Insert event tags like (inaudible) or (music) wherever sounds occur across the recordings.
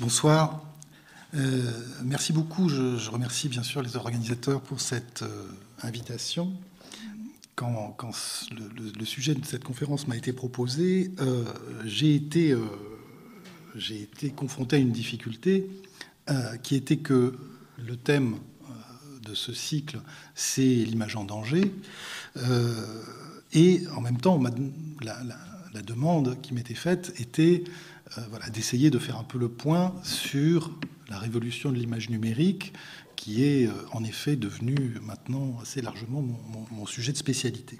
Bonsoir. Euh, merci beaucoup. Je, remercie bien sûr les organisateurs pour cette euh, invitation. Quand, le, sujet de cette conférence m'a été proposé, euh, j'ai été, confronté à une difficulté qui était que le thème de ce cycle, c'est l'image en danger. et en même temps, la, demande qui m'était faite était voilà, d'essayer de faire un peu le point sur la révolution de l'image numérique, qui est euh, en effet devenue maintenant assez largement mon, sujet de spécialité.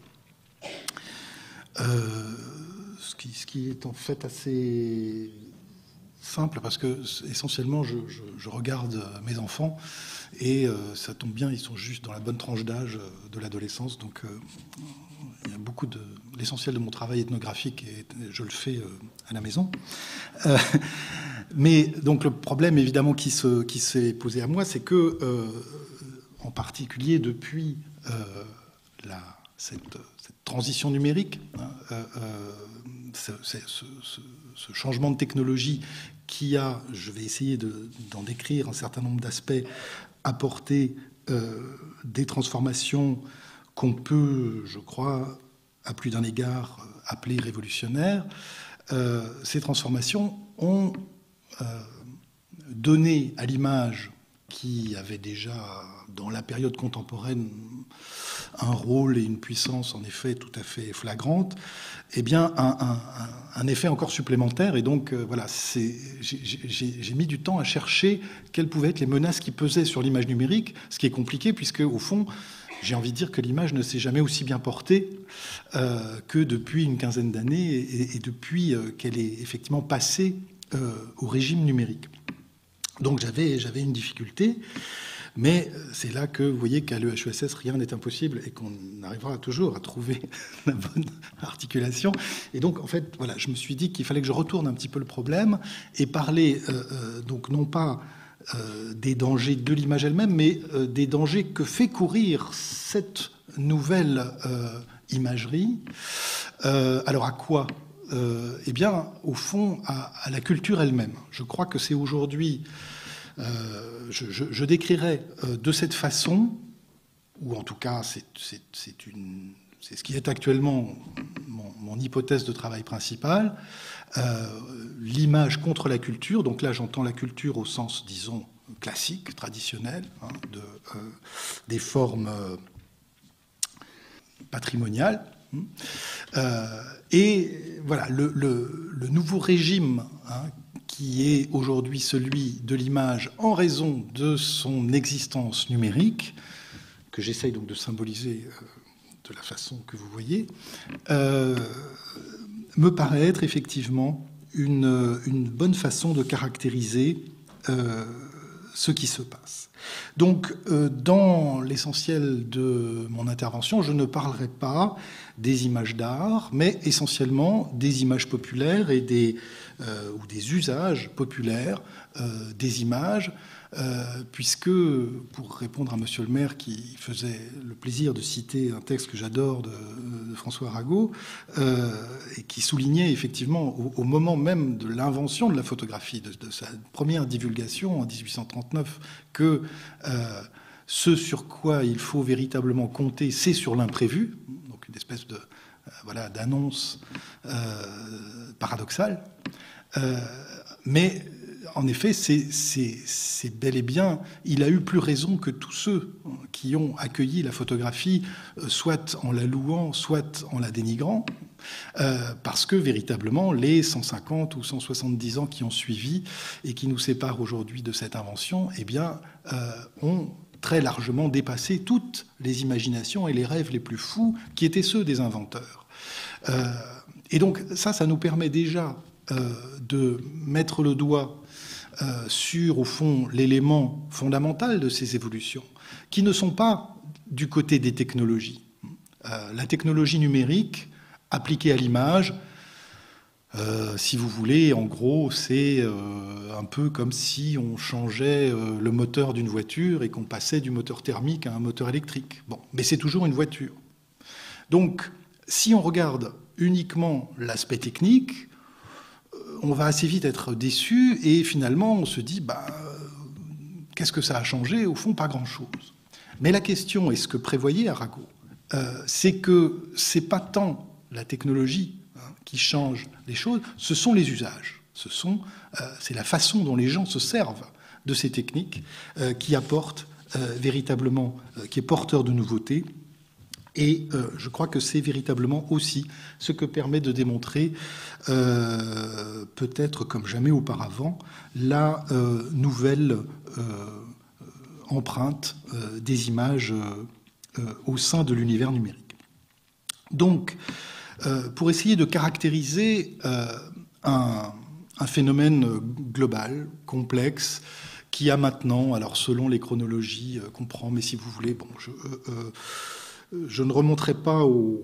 Euh, ce, qui, ce, qui, est en fait assez simple parce que essentiellement je, regarde mes enfants et ça tombe bien, ils sont juste dans la bonne tranche d'âge de l'adolescence, donc beaucoup de l'essentiel de mon travail ethnographique et je le fais euh, à la maison. Euh, (laughs) mais donc le problème évidemment qui se qui s'est posé à moi, c'est que euh, en particulier depuis la cette, transition numérique, hein, ce, changement de technologie qui a, je vais essayer d'en décrire un certain nombre d'aspects, apporté des transformations qu'on peut, je crois, à plus d'un égard euh, appeler révolutionnaires, euh, ces transformations ont euh, donné à l'image qui avait déjà dans la période contemporaine un rôle et une puissance en effet tout à fait flagrante, eh bien un, effet encore supplémentaire. Et donc voilà, j'ai mis du temps à chercher quelles pouvaient être les menaces qui pesaient sur l'image numérique, ce qui est compliqué puisque au fond j'ai envie de dire que l'image ne s'est jamais aussi bien portée euh, que depuis une quinzaine d'années et, depuis euh, qu'elle est effectivement passée euh, au régime numérique. Donc j'avais, j'avais une difficulté, mais c'est là que vous voyez qu'à l'EHESS, rien n'est impossible et qu'on arrivera toujours à trouver (laughs) la bonne articulation. Et donc, en fait, voilà, je me suis dit qu'il fallait que je retourne un petit peu le problème et parler, donc non pas euh, des dangers de l'image elle-même, mais euh, des dangers que fait courir cette nouvelle euh, imagerie. alors à quoi Eh bien, au fond, à, la culture elle-même. Je crois que c'est aujourd'hui, je, décrirais de cette façon, ou en tout cas, c'est ce qui est actuellement mon hypothèse de travail principale, l'image contre la culture. Donc là, j'entends la culture au sens, disons, classique, traditionnel, hein, de, euh, des formes euh, patrimoniales. Hein. et voilà, le, nouveau régime hein, qui est aujourd'hui celui de l'image en raison de son existence numérique, que j'essaye donc de symboliser de la façon que vous voyez, me paraît être effectivement une, bonne façon de caractériser euh, ce qui se passe. Donc, euh, dans l'essentiel de mon intervention, je ne parlerai pas des images d'art, mais essentiellement des images populaires et des, euh, ou des usages populaires des images euh, puisque, pour répondre à Monsieur le maire qui faisait le plaisir de citer un texte que j'adore de, François Arago, euh, et qui soulignait effectivement au, moment même de l'invention de la photographie, de, sa première divulgation en 1839, que euh, ce sur quoi il faut véritablement compter, c'est sur l'imprévu, donc une espèce de voilà d'annonce paradoxale. mais en effet, c'est bel et bien, il a eu plus raison que tous ceux qui ont accueilli la photographie, euh, soit en la louant, soit en la dénigrant, euh, parce que véritablement, les 150 ou 170 ans qui ont suivi et qui nous séparent aujourd'hui de cette invention, eh bien, euh, ont très largement dépassé toutes les imaginations et les rêves les plus fous qui étaient ceux des inventeurs. et donc ça, ça nous permet déjà de mettre le doigt sur, au fond, l'élément fondamental de ces évolutions, qui ne sont pas du côté des technologies. Euh, la technologie numérique appliquée à l'image, euh, si vous voulez, en gros, c'est un peu comme si on changeait le moteur d'une voiture et qu'on passait du moteur thermique à un moteur électrique. Bon, mais c'est toujours une voiture. Donc, si on regarde uniquement l'aspect technique, on va assez vite être déçu et finalement on se dit bah, qu'est-ce que ça a changé? Au fond, pas grand-chose. Mais la question, et ce que prévoyait Arago, euh, c'est que c'est pas tant la technologie hein, qui change les choses, ce sont les usages. Ce sont, euh, c'est la façon dont les gens se servent de ces techniques euh, qui apporte véritablement, qui est porteur de nouveautés. Et je crois que c'est véritablement aussi ce que permet de démontrer, peut-être comme jamais auparavant, la nouvelle empreinte des images euh, au sein de l'univers numérique. Donc, euh, pour essayer de caractériser euh, un, phénomène global, complexe, qui a maintenant, alors selon les chronologies qu'on mais si vous voulez, bon, je, je ne remonterai pas aux,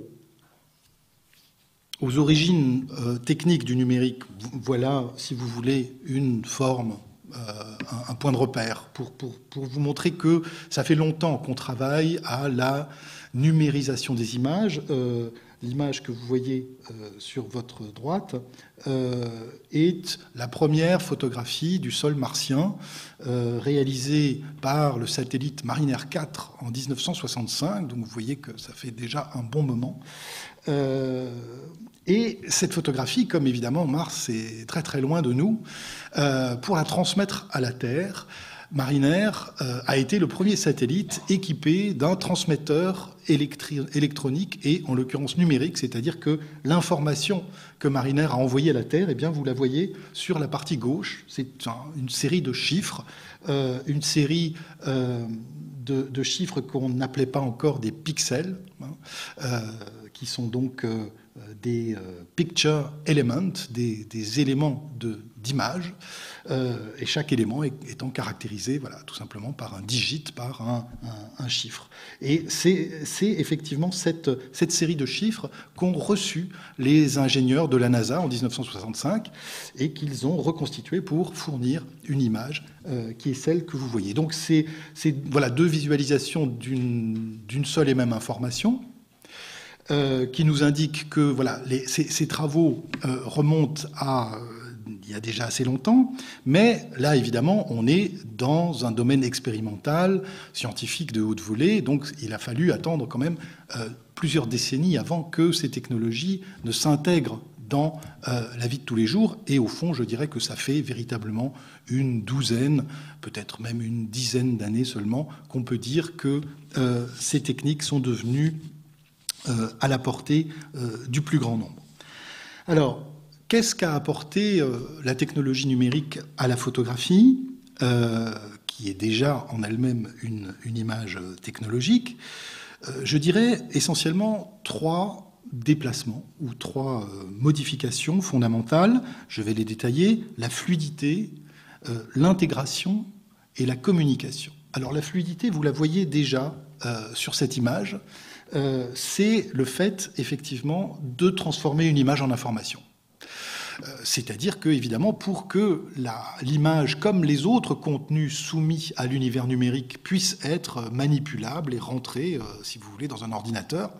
origines techniques du numérique. Voilà, si vous voulez, une forme euh, un, point de repère pour, vous montrer que ça fait longtemps qu'on travaille à la numérisation des images. Euh, l'image que vous voyez euh, sur votre droite est la première photographie du sol martien réalisée par le satellite Mariner 4 en 1965. Donc vous voyez que ça fait déjà un bon moment. Et cette photographie, comme évidemment Mars est très très loin de nous, euh, pour la transmettre à la Terre, Mariner euh, a été le premier satellite équipé d'un transmetteur électronique et en l'occurrence numérique, c'est-à-dire que l'information que Mariner a envoyée à la Terre, eh bien, vous la voyez sur la partie gauche. C'est une série de chiffres, euh, une série de, chiffres qu'on n'appelait pas encore des pixels, hein, qui sont donc euh, des euh, picture elements, des, éléments d'image, euh, et chaque élément étant caractérisé voilà, tout simplement par un digit, par un, chiffre. Et c'est effectivement cette, série de chiffres qu'ont reçu les ingénieurs de la NASA en 1965 et qu'ils ont reconstitué pour fournir une image qui est celle que vous voyez. Donc c'est voilà, deux visualisations d'une seule et même information euh, qui nous indique que voilà, ces, travaux euh, remontent à euh, il y a déjà assez longtemps, mais là, évidemment, on est dans un domaine expérimental, scientifique de haute volée, donc il a fallu attendre quand même plusieurs décennies avant que ces technologies ne s'intègrent dans la vie de tous les jours. Et au fond, je dirais que ça fait véritablement une douzaine, peut-être même une dizaine d'années seulement, qu'on peut dire que ces techniques sont devenues euh, à la portée euh, du plus grand nombre. Alors, qu'est-ce qu'a apporté euh, la technologie numérique à la photographie, qui est déjà en elle-même une, image technologique? Je dirais essentiellement trois déplacements ou trois modifications fondamentales. Je vais les détailler la fluidité, l'intégration et la communication. Alors la fluidité, vous la voyez déjà sur cette image. Euh, c'est le fait, effectivement, de transformer une image en information. Euh, c'est-à-dire que, évidemment, pour que l'image, comme les autres contenus soumis à l'univers numérique, puisse être manipulable et rentrer, euh, si vous voulez, dans un ordinateur,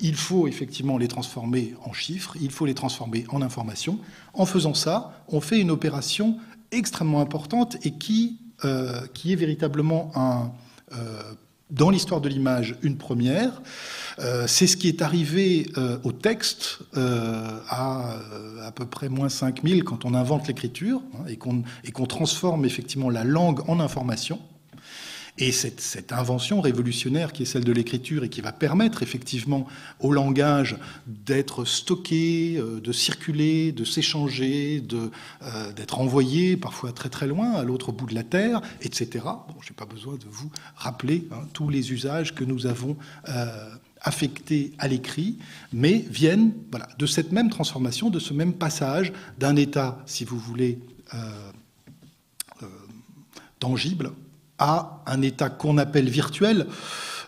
il faut effectivement les transformer en chiffres, il faut les transformer en informations. En faisant ça, on fait une opération extrêmement importante et qui, qui est véritablement un dans l'histoire de l'image une première. Euh, c'est ce qui est arrivé euh, au texte euh, à à peu près moins 5000 quand on invente l'écriture hein, et qu'on transforme effectivement la langue en information. Et cette, invention révolutionnaire qui est celle de l'écriture et qui va permettre effectivement au langage d'être stocké, euh, de circuler, de s'échanger, euh, d'être envoyé parfois très très loin, à l'autre bout de la Terre, etc. Bon, je n'ai pas besoin de vous rappeler hein, tous les usages que nous avons euh, affectés à l'écrit, mais viennent voilà, de cette même transformation, de ce même passage d'un état, si vous voulez, tangible à un état qu'on appelle virtuel.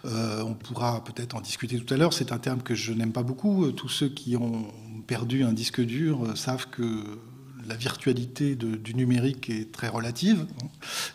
Euh, on pourra peut-être en discuter tout à l'heure. C'est un terme que je n'aime pas beaucoup. Tous ceux qui ont perdu un disque dur euh, savent que la virtualité du numérique est très relative.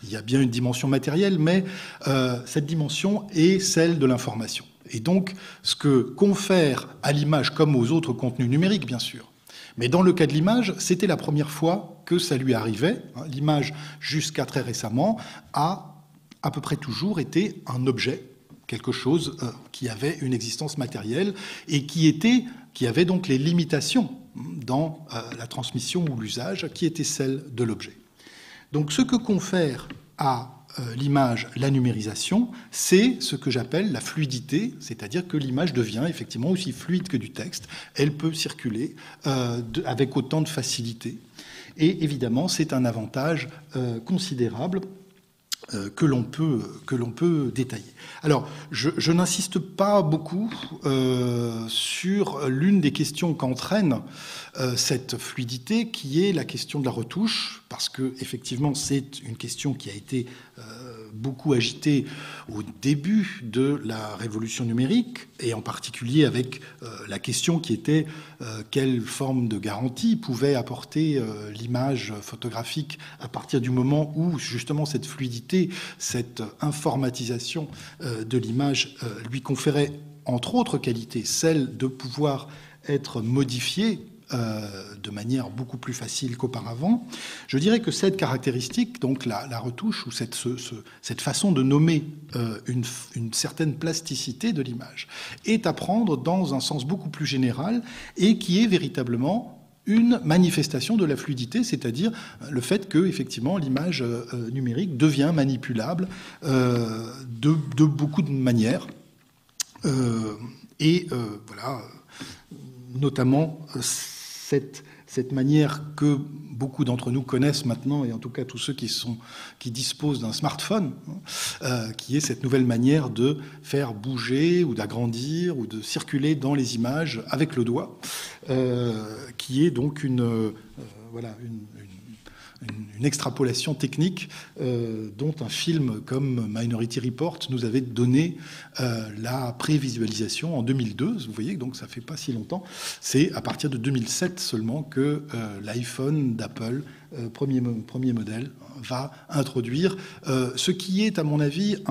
Il y a bien une dimension matérielle, mais euh, cette dimension est celle de l'information. Et donc, ce que confère à l'image, comme aux autres contenus numériques, bien sûr, Mais dans le cas de l'image, c'était la première fois que ça lui arrivait. Hein, l'image, jusqu'à très récemment, a à peu près toujours été un objet, quelque chose euh, qui avait une existence matérielle et qui, était, qui avait donc les limitations dans euh, la transmission ou l'usage qui étaient celles de l'objet. Donc ce que confère à euh, l'image la numérisation, c'est ce que j'appelle la fluidité, c'est-à-dire que l'image devient effectivement aussi fluide que du texte, elle peut circuler avec autant de facilité. Et évidemment, c'est un avantage considérable que l'on peut, que l'on peut détailler. Alors, je, n'insiste pas beaucoup euh, sur l'une des questions qu'entraîne euh, cette fluidité, qui est la question de la retouche, parce que effectivement, c'est une question qui a été beaucoup agité au début de la révolution numérique, et en particulier avec euh, la question qui était euh, quelle forme de garantie pouvait apporter euh, l'image photographique à partir du moment où justement cette fluidité, cette informatisation de l'image lui conférait entre autres qualités celle de pouvoir être modifiée euh, de manière beaucoup plus facile qu'auparavant. Je dirais que cette caractéristique, donc la, retouche ou cette, cette, façon de nommer euh, une, une, certaine plasticité de l'image, est à prendre dans un sens beaucoup plus général et qui est véritablement une manifestation de la fluidité, c'est-à-dire le fait que effectivement l'image euh, numérique devient manipulable de, beaucoup de manières. et voilà, notamment cette, manière que beaucoup d'entre nous connaissent maintenant, et en tout cas tous ceux qui, sont, qui disposent d'un smartphone, hein, euh, qui est cette nouvelle manière de faire bouger ou d'agrandir ou de circuler dans les images avec le doigt, euh, qui est donc une, euh, voilà, une, extrapolation technique euh, dont un film comme Minority Report nous avait donné euh, la prévisualisation en 2002. Vous voyez, donc ça fait pas si longtemps. C'est à partir de 2007 seulement que euh, l'iPhone d'Apple, premier, premier modèle, va introduire ce qui est, à mon avis,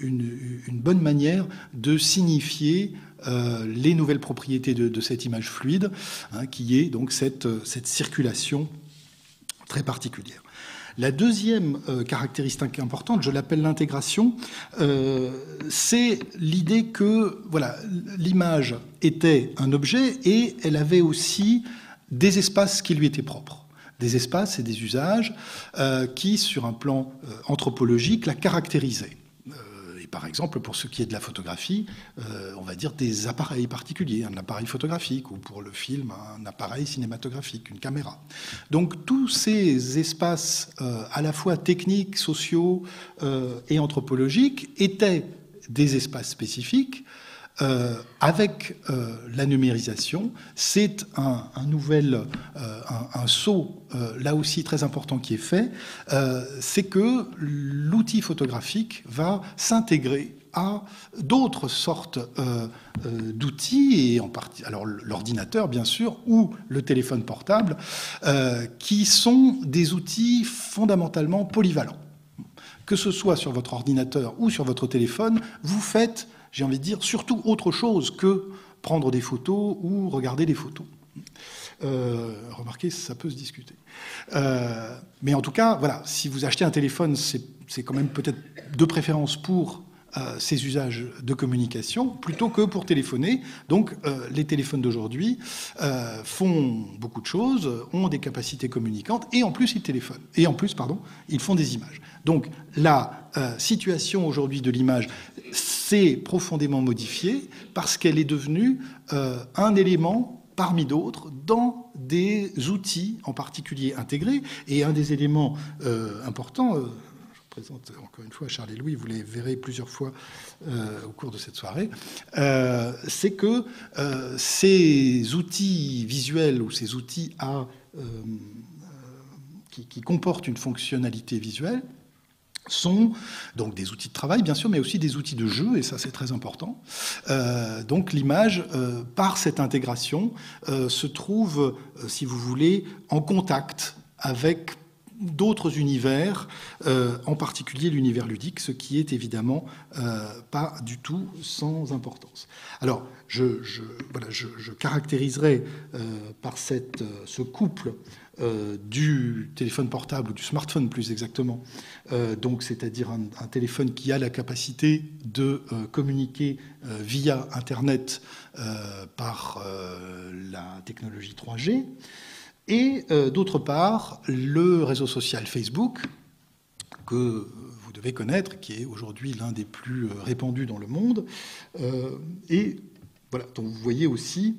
une, une, bonne manière de signifier les nouvelles propriétés de, de cette image fluide, hein, qui est donc cette, cette circulation très particulière. La deuxième euh, caractéristique importante, je l'appelle l'intégration, euh, c'est l'idée que voilà, l'image était un objet et elle avait aussi des espaces qui lui étaient propres. Des espaces et des usages euh, qui, sur un plan anthropologique, la caractérisaient par exemple, pour ce qui est de la photographie, euh, on va dire des appareils particuliers, un appareil photographique, ou pour le film, un appareil cinématographique, une caméra. Donc tous ces espaces, euh, à la fois techniques, sociaux euh, et anthropologiques, étaient des espaces spécifiques euh, avec euh, la numérisation, c'est un, nouvel euh, un, saut là aussi très important qui est fait, c'est que l'outil photographique va s'intégrer à d'autres sortes d'outils, et en partie, alors l'ordinateur bien sûr, ou le téléphone portable, qui sont des outils fondamentalement polyvalents. Que ce soit sur votre ordinateur ou sur votre téléphone, vous faites j'ai envie de dire, surtout autre chose que prendre des photos ou regarder des photos. Euh, remarquez, ça peut se discuter. Euh, mais en tout cas, voilà, si vous achetez un téléphone, c'est quand même peut-être de préférence pour ces usages de communication plutôt que pour téléphoner. Donc les téléphones d'aujourd'hui font beaucoup de choses, ont des capacités communicantes et en plus ils téléphonent. Et en plus, pardon, ils font des images. Donc la situation aujourd'hui de l'image, s'est profondément modifiée parce qu'elle est devenue euh, un élément parmi d'autres dans des outils en particulier intégrés. Et un des éléments euh, importants, euh, présente encore une fois Charles et Louis, vous les verrez plusieurs fois au cours de cette soirée, c'est que ces outils visuels ou ces outils qui, qui comportent une fonctionnalité visuelle sont donc des outils de travail, bien sûr, mais aussi des outils de jeu, et ça c'est très important. Euh, donc l'image, euh, par cette intégration, euh, se trouve, si vous voulez, en contact avec d'autres univers, en particulier l'univers ludique, ce qui est évidemment pas du tout sans importance. Alors, je, voilà, je, caractériserai par cette, ce couple euh, du téléphone portable ou du smartphone plus exactement, euh, donc c'est-à-dire un, téléphone qui a la capacité de euh, communiquer via Internet par la technologie 3G, et d'autre part le réseau social Facebook que vous devez connaître, qui est aujourd'hui l'un des plus répandus dans le monde, et voilà, donc vous voyez aussi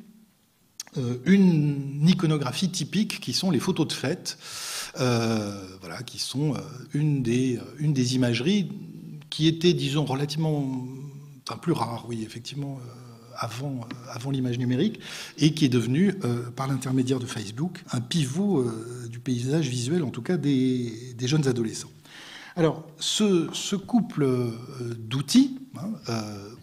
euh, une iconographie typique qui sont les photos de fête, euh, voilà, qui sont euh, une, des, une des imageries qui étaient, disons, relativement, enfin plus rares, oui, effectivement, avant, avant l'image numérique, et qui est devenue, par l'intermédiaire de Facebook, un pivot du paysage visuel, en tout cas des, jeunes adolescents. Alors, ce, ce couple d'outils, hein,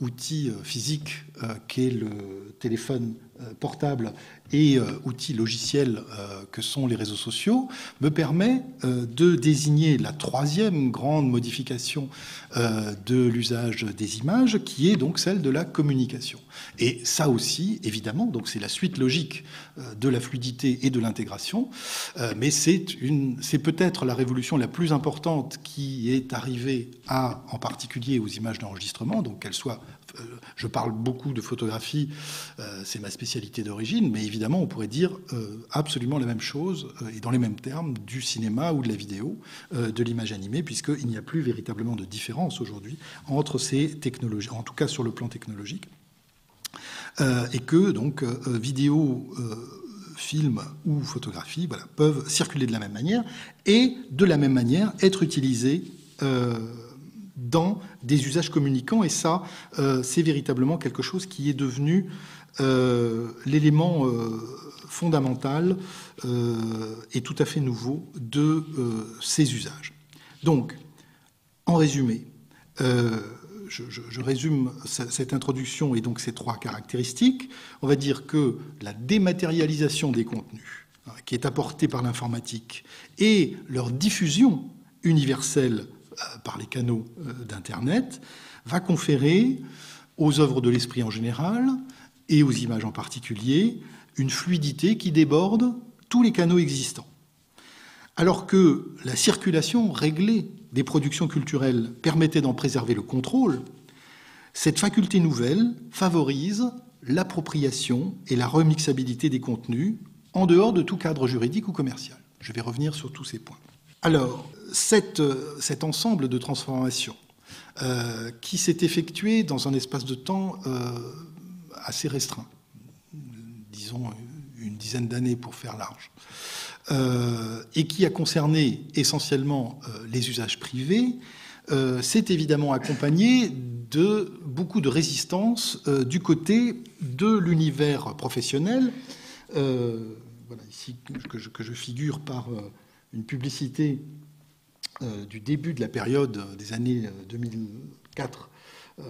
outils physiques, qu'est le téléphone euh, portable et euh, outils logiciels euh, que sont les réseaux sociaux me permet de désigner la troisième grande modification de l'usage des images, qui est donc celle de la communication. Et ça aussi, évidemment, donc c'est la suite logique de la fluidité et de l'intégration, mais c'est peut-être la révolution la plus importante qui est arrivée à, en particulier aux images d'enregistrement, donc qu'elles soient je parle beaucoup de photographie, euh, c'est ma spécialité d'origine, mais évidemment, on pourrait dire euh, absolument la même chose, euh, et dans les mêmes termes, du cinéma ou de la vidéo, de l'image animée, puisqu'il n'y a plus véritablement de différence aujourd'hui entre ces technologies, en tout cas sur le plan technologique, et que donc vidéo film ou photographie voilà, peuvent circuler de la même manière et de la même manière être utilisés dans des usages communicants. Et ça, euh, c'est véritablement quelque chose qui est devenu euh, l'élément euh, fondamental et tout à fait nouveau de ces usages. Donc, en résumé, je, résume cette introduction et donc ces trois caractéristiques. On va dire que la dématérialisation des contenus, hein, qui est apportée par l'informatique, et leur diffusion universelle par les canaux euh, d'Internet, va conférer aux œuvres de l'esprit en général et aux images en particulier une fluidité qui déborde tous les canaux existants. Alors que la circulation réglée des productions culturelles permettait d'en préserver le contrôle, cette faculté nouvelle favorise l'appropriation et la remixabilité des contenus en dehors de tout cadre juridique ou commercial. Je vais revenir sur tous ces points. Alors, cet ensemble de transformations euh, qui s'est effectué dans un espace de temps euh, assez restreint, disons une dizaine d'années pour faire large, euh, et qui a concerné essentiellement les usages privés, c'est évidemment accompagné de beaucoup de résistance du côté de l'univers professionnel. voilà, ici que je, que je figure par une publicité euh, du début de la période des années 2004 euh,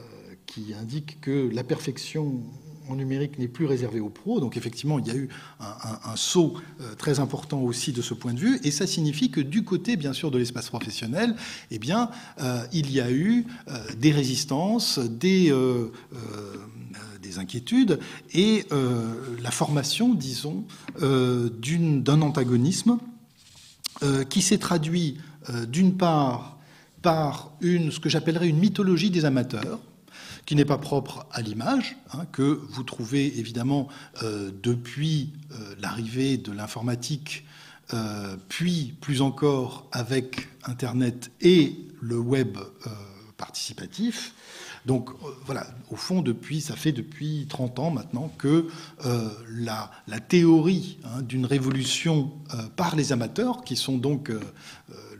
qui indique que la perfection en numérique n'est plus réservée aux pros. Donc effectivement, il y a eu un, saut euh, très important aussi de ce point de vue. Et ça signifie que du côté, bien sûr, de l'espace professionnel, eh bien, il y a eu des résistances, des, des inquiétudes et la formation, disons, d'un antagonisme qui s'est traduit euh, d'une part par une, ce que j'appellerais une mythologie des amateurs, qui n'est pas propre à l'image, hein, que vous trouvez évidemment euh, depuis euh, l'arrivée de l'informatique, puis plus encore avec Internet et le web participatif. Donc voilà, au fond, depuis, ça fait depuis 30 ans maintenant que la, la, théorie hein, d'une révolution par les amateurs, qui sont donc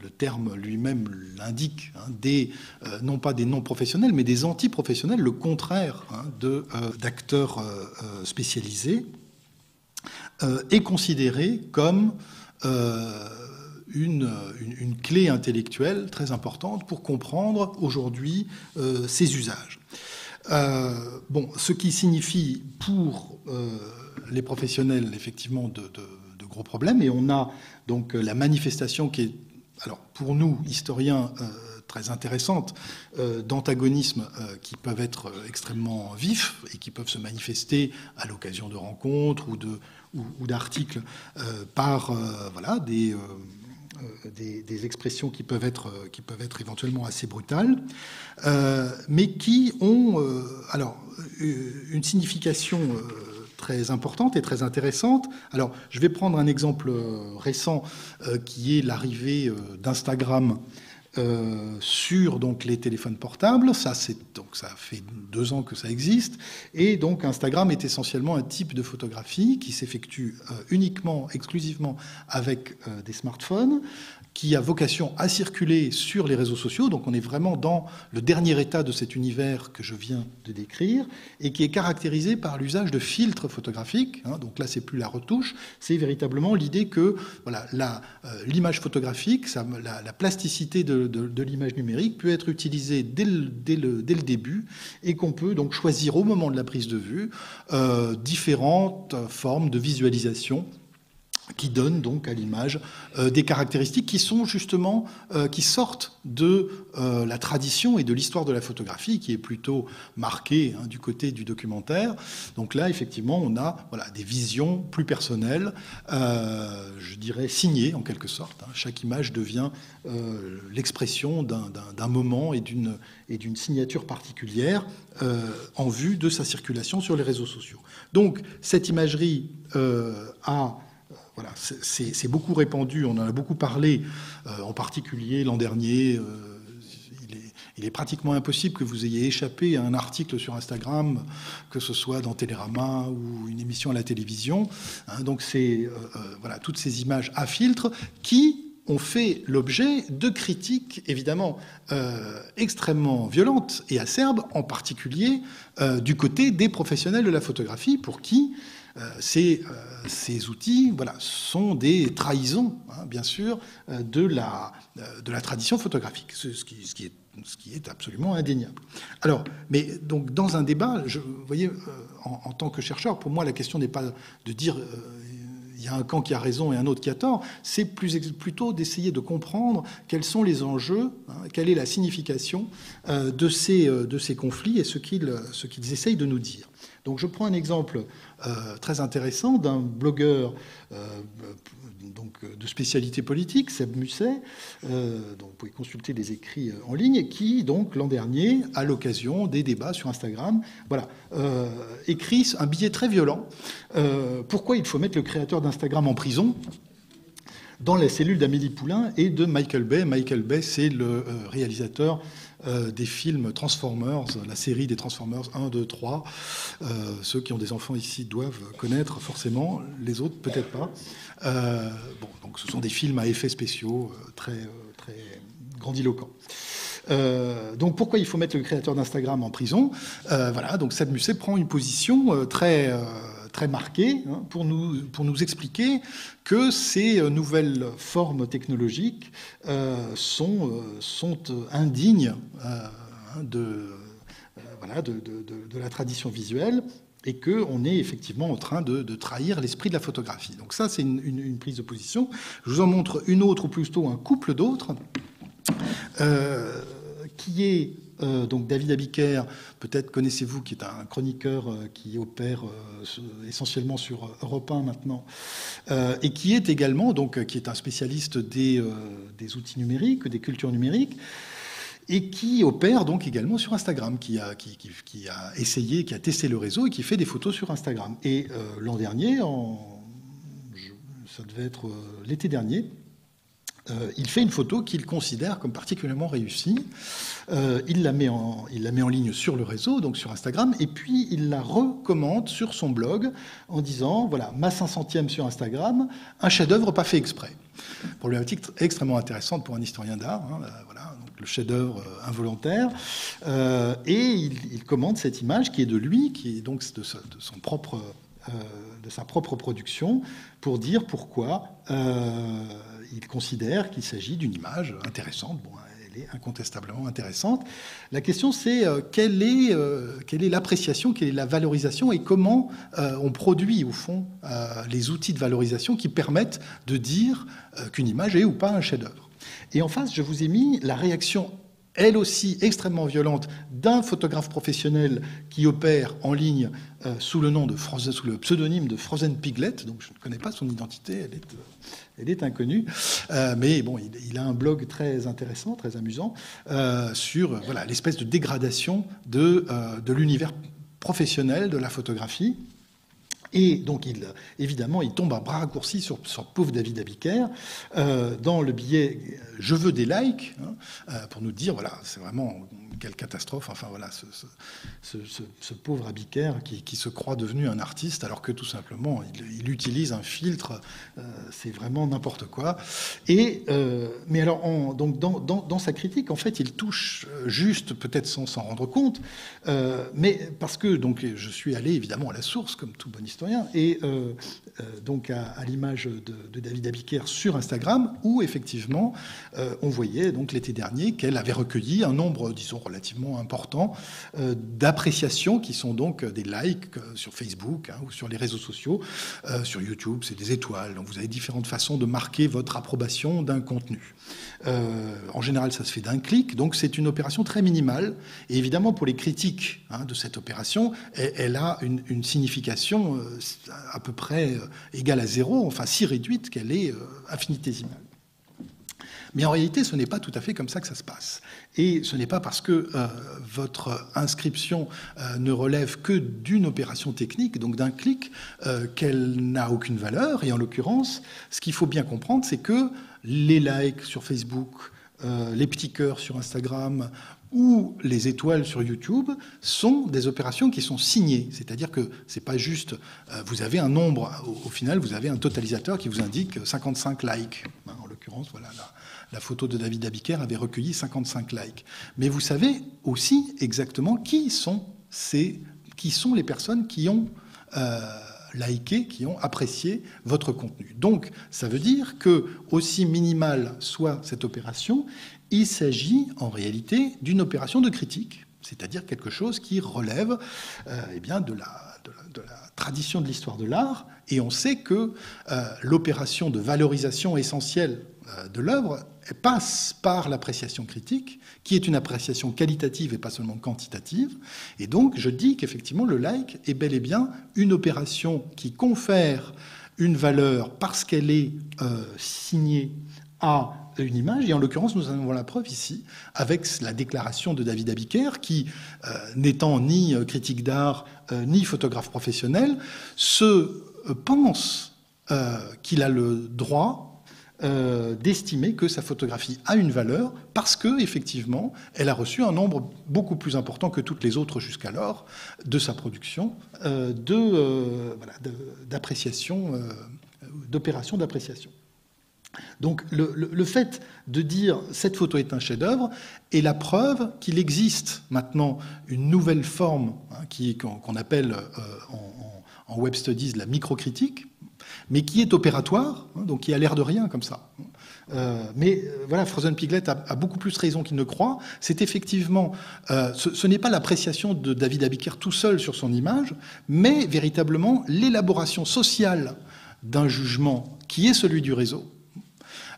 le terme lui-même l'indique, hein, des, euh, non pas des non-professionnels, mais des anti-professionnels, le contraire hein, de, euh, d'acteurs euh, spécialisés, est considéré comme une, une, clé intellectuelle très importante pour comprendre aujourd'hui ces usages. bon, ce qui signifie pour les professionnels effectivement de, de, de, gros problèmes, et on a donc la manifestation qui est alors pour nous, historiens, très intéressantes d'antagonismes qui peuvent être extrêmement vifs et qui peuvent se manifester à l'occasion de rencontres ou d'articles par voilà des euh, des, expressions qui peuvent être, euh, qui peuvent être éventuellement assez brutales, euh, mais qui ont alors une signification très importante et très intéressante. Alors, je vais prendre un exemple récent qui est l'arrivée d'Instagram euh, sur donc les téléphones portables. Ça, c'est donc ça fait deux ans que ça existe. Et donc Instagram est essentiellement un type de photographie qui s'effectue euh, uniquement, exclusivement avec euh, des smartphones qui a vocation à circuler sur les réseaux sociaux. Donc on est vraiment dans le dernier état de cet univers que je viens de décrire et qui est caractérisé par l'usage de filtres photographiques. Hein. donc là, c'est plus la retouche, c'est véritablement l'idée que voilà, euh, l'image photographique, la, plasticité de, l'image numérique peut être utilisée dès le début et qu'on peut donc choisir au moment de la prise de vue euh, différentes formes de visualisation qui donne donc à l'image euh, des caractéristiques qui sont justement euh, qui sortent de euh, la tradition et de l'histoire de la photographie qui est plutôt marquée hein, du côté du documentaire. Donc là, effectivement, on a voilà des visions plus personnelles, je dirais signées en quelque sorte. Hein. Chaque image devient l'expression d'un moment et d'une et d'une signature particulière en vue de sa circulation sur les réseaux sociaux. Donc cette imagerie a voilà, c'est beaucoup répandu, on en a beaucoup parlé, euh, en particulier l'an dernier. Euh, il, est, pratiquement impossible que vous ayez échappé à un article sur Instagram, que ce soit dans Télérama ou une émission à la télévision. Hein. donc c'est euh, voilà, toutes ces images à filtre qui ont fait l'objet de critiques évidemment extrêmement violentes et acerbes, en particulier du côté des professionnels de la photographie, pour qui ces, euh, ces, outils voilà, sont des trahisons, hein, bien sûr, euh, de la, de la tradition photographique, ce qui, est, absolument indéniable. Alors, mais donc dans un débat, vous voyez, en, tant que chercheur, pour moi, la question n'est pas de dire il y a un camp qui a raison et un autre qui a tort, c'est plutôt d'essayer de comprendre quels sont les enjeux, hein, quelle est la signification de, ces, de ces conflits et ce qu'ils, qu'ils essayent de nous dire. Donc je prends un exemple euh, très intéressant d'un blogueur euh, donc, de spécialité politique, Seb Musset, euh, donc vous pouvez consulter les écrits en ligne, qui, donc, l'an dernier, à l'occasion des débats sur Instagram, écrit un billet très violent. pourquoi il faut mettre le créateur d'Instagram en prison dans la cellule d'Amélie Poulain et de Michael Bay. Michael Bay, c'est le réalisateur euh, des films Transformers, la série des Transformers 1, 2, 3. ceux qui ont des enfants ici doivent connaître forcément, les autres peut-être pas. Euh, bon, donc ce sont des films à effets spéciaux euh, très, très grandiloquents. donc pourquoi il faut mettre le créateur d'Instagram en prison? Voilà, donc Sad Musset prend une position très très marqué hein, pour, nous, pour nous expliquer que ces euh, nouvelles formes technologiques euh, sont, euh, sont indignes hein, de, voilà, de, de, la tradition visuelle et qu'on est effectivement en train de, trahir l'esprit de la photographie. Donc ça, c'est une, prise de position. Je vous en montre une autre, ou plutôt un couple d'autres, qui est euh, donc David Abiker, peut-être connaissez-vous, qui est un chroniqueur euh, qui opère euh, essentiellement sur Europe 1 maintenant, et qui est également donc qui est un spécialiste des, outils numériques, des cultures numériques. Et qui opère donc également sur Instagram, qui a, essayé, qui a testé le réseau et qui fait des photos sur Instagram. Et l'an dernier, ça devait être l'été dernier, euh, il fait une photo qu'il considère comme particulièrement réussie. Euh, il, la met en, il ligne sur le réseau, donc sur Instagram, et puis il la recommande sur son blog en disant voilà, ma 500e sur Instagram, un chef-d'œuvre pas fait exprès. Problématique extrêmement intéressante pour un historien d'art. Hein, voilà, le chef-d'œuvre involontaire. Euh, et il, commente cette image qui est de lui, qui est donc de, son propre. de sa propre production pour dire pourquoi il considère qu'il s'agit d'une image intéressante. Bon, elle est incontestablement intéressante. La question, c'est euh, quelle est euh, quelle est l'appréciation, quelle est la valorisation et comment euh, on produit au fond les outils de valorisation qui permettent de dire qu'une image est ou pas un chef-d'œuvre. Et en face, je vous ai mis la réaction elle aussi extrêmement violente, d'un photographe professionnel qui opère en ligne euh, sous le nom de sous le pseudonyme de Frozen Piglet. Donc je ne connais pas son identité, elle est, euh, elle est inconnue, euh, mais bon, il, a un blog très intéressant, très amusant sur voilà l'espèce de dégradation de, de l'univers professionnel de la photographie. Et donc, évidemment, il tombe à bras raccourcis sur, sur pauvre David Abiker euh, dans le billet Je veux des likes, hein, euh, pour nous dire, voilà, c'est vraiment quelle catastrophe. Enfin, voilà, ce, pauvre Abiker qui, se croit devenu un artiste, alors que tout simplement, il, utilise un filtre, euh, c'est vraiment n'importe quoi. Et, mais alors, donc, dans, sa critique, en fait, il touche juste, peut-être sans s'en rendre compte, mais parce que donc, je suis allé évidemment à la source, comme tout bon et euh, euh, donc à, l'image de, David Abiker sur Instagram, où effectivement euh, on voyait donc l'été dernier qu'elle avait recueilli un nombre, disons, relativement important d'appréciations qui sont donc des likes sur Facebook hein, ou sur les réseaux sociaux. sur YouTube, c'est des étoiles. Donc vous avez différentes façons de marquer votre approbation d'un contenu. en général, ça se fait d'un clic, donc c'est une opération très minimale. Et évidemment, pour les critiques hein, de cette opération, elle, a une, une signification à peu près euh, égale à zéro, enfin si réduite qu'elle est euh, infinitésimale. Mais en réalité, ce n'est pas tout à fait comme ça que ça se passe. Et ce n'est pas parce que euh, votre inscription ne relève que d'une opération technique, donc d'un clic, qu'elle n'a aucune valeur. Et en l'occurrence, ce qu'il faut bien comprendre, c'est que les likes sur Facebook, les petits cœurs sur Instagram ou les étoiles sur YouTube sont des opérations qui sont signées. C'est-à-dire que c'est pas juste, euh, vous avez un nombre, au, final, vous avez un totalisateur qui vous indique 55 likes. Hein, en l'occurrence, voilà, la, photo de David Abiker avait recueilli 55 likes. Mais vous savez aussi exactement qui sont, ces, qui sont les personnes qui ont... Euh, liké, qui ont apprécié votre contenu. Donc, ça veut dire que, aussi minimale soit cette opération, il s'agit en réalité d'une opération de critique, c'est-à-dire quelque chose qui relève euh, eh de, la, tradition de l'histoire de l'art, et on sait que euh, l'opération de valorisation essentielle euh, de l'œuvre passe par l'appréciation critique, qui est une appréciation qualitative et pas seulement quantitative. Et donc, je dis qu'effectivement, le like est bel et bien une opération qui confère une valeur parce qu'elle est signée à une image. Et en l'occurrence, nous en avons la preuve ici avec la déclaration de David Abiker, qui, euh, n'étant ni euh, critique d'art euh, ni photographe professionnel, se pense qu'il a le droit d'estimer que sa photographie a une valeur parce que effectivement, elle a reçu un nombre beaucoup plus important que toutes les autres jusqu'alors de sa production d'appréciation, d'opération d'appréciation. Donc le, fait de dire cette photo est un chef-d'œuvre est la preuve qu'il existe maintenant une nouvelle forme hein, qu'on appelle euh, en, web studies la microcritique, mais qui est opératoire, hein, donc qui a l'air de rien comme ça. Euh, mais euh, voilà, Frozen Piglet a, beaucoup plus raison qu'il ne croit. C'est effectivement, ce, ce n'est pas l'appréciation de David Abiker tout seul sur son image, mais véritablement l'élaboration sociale d'un jugement qui est celui du réseau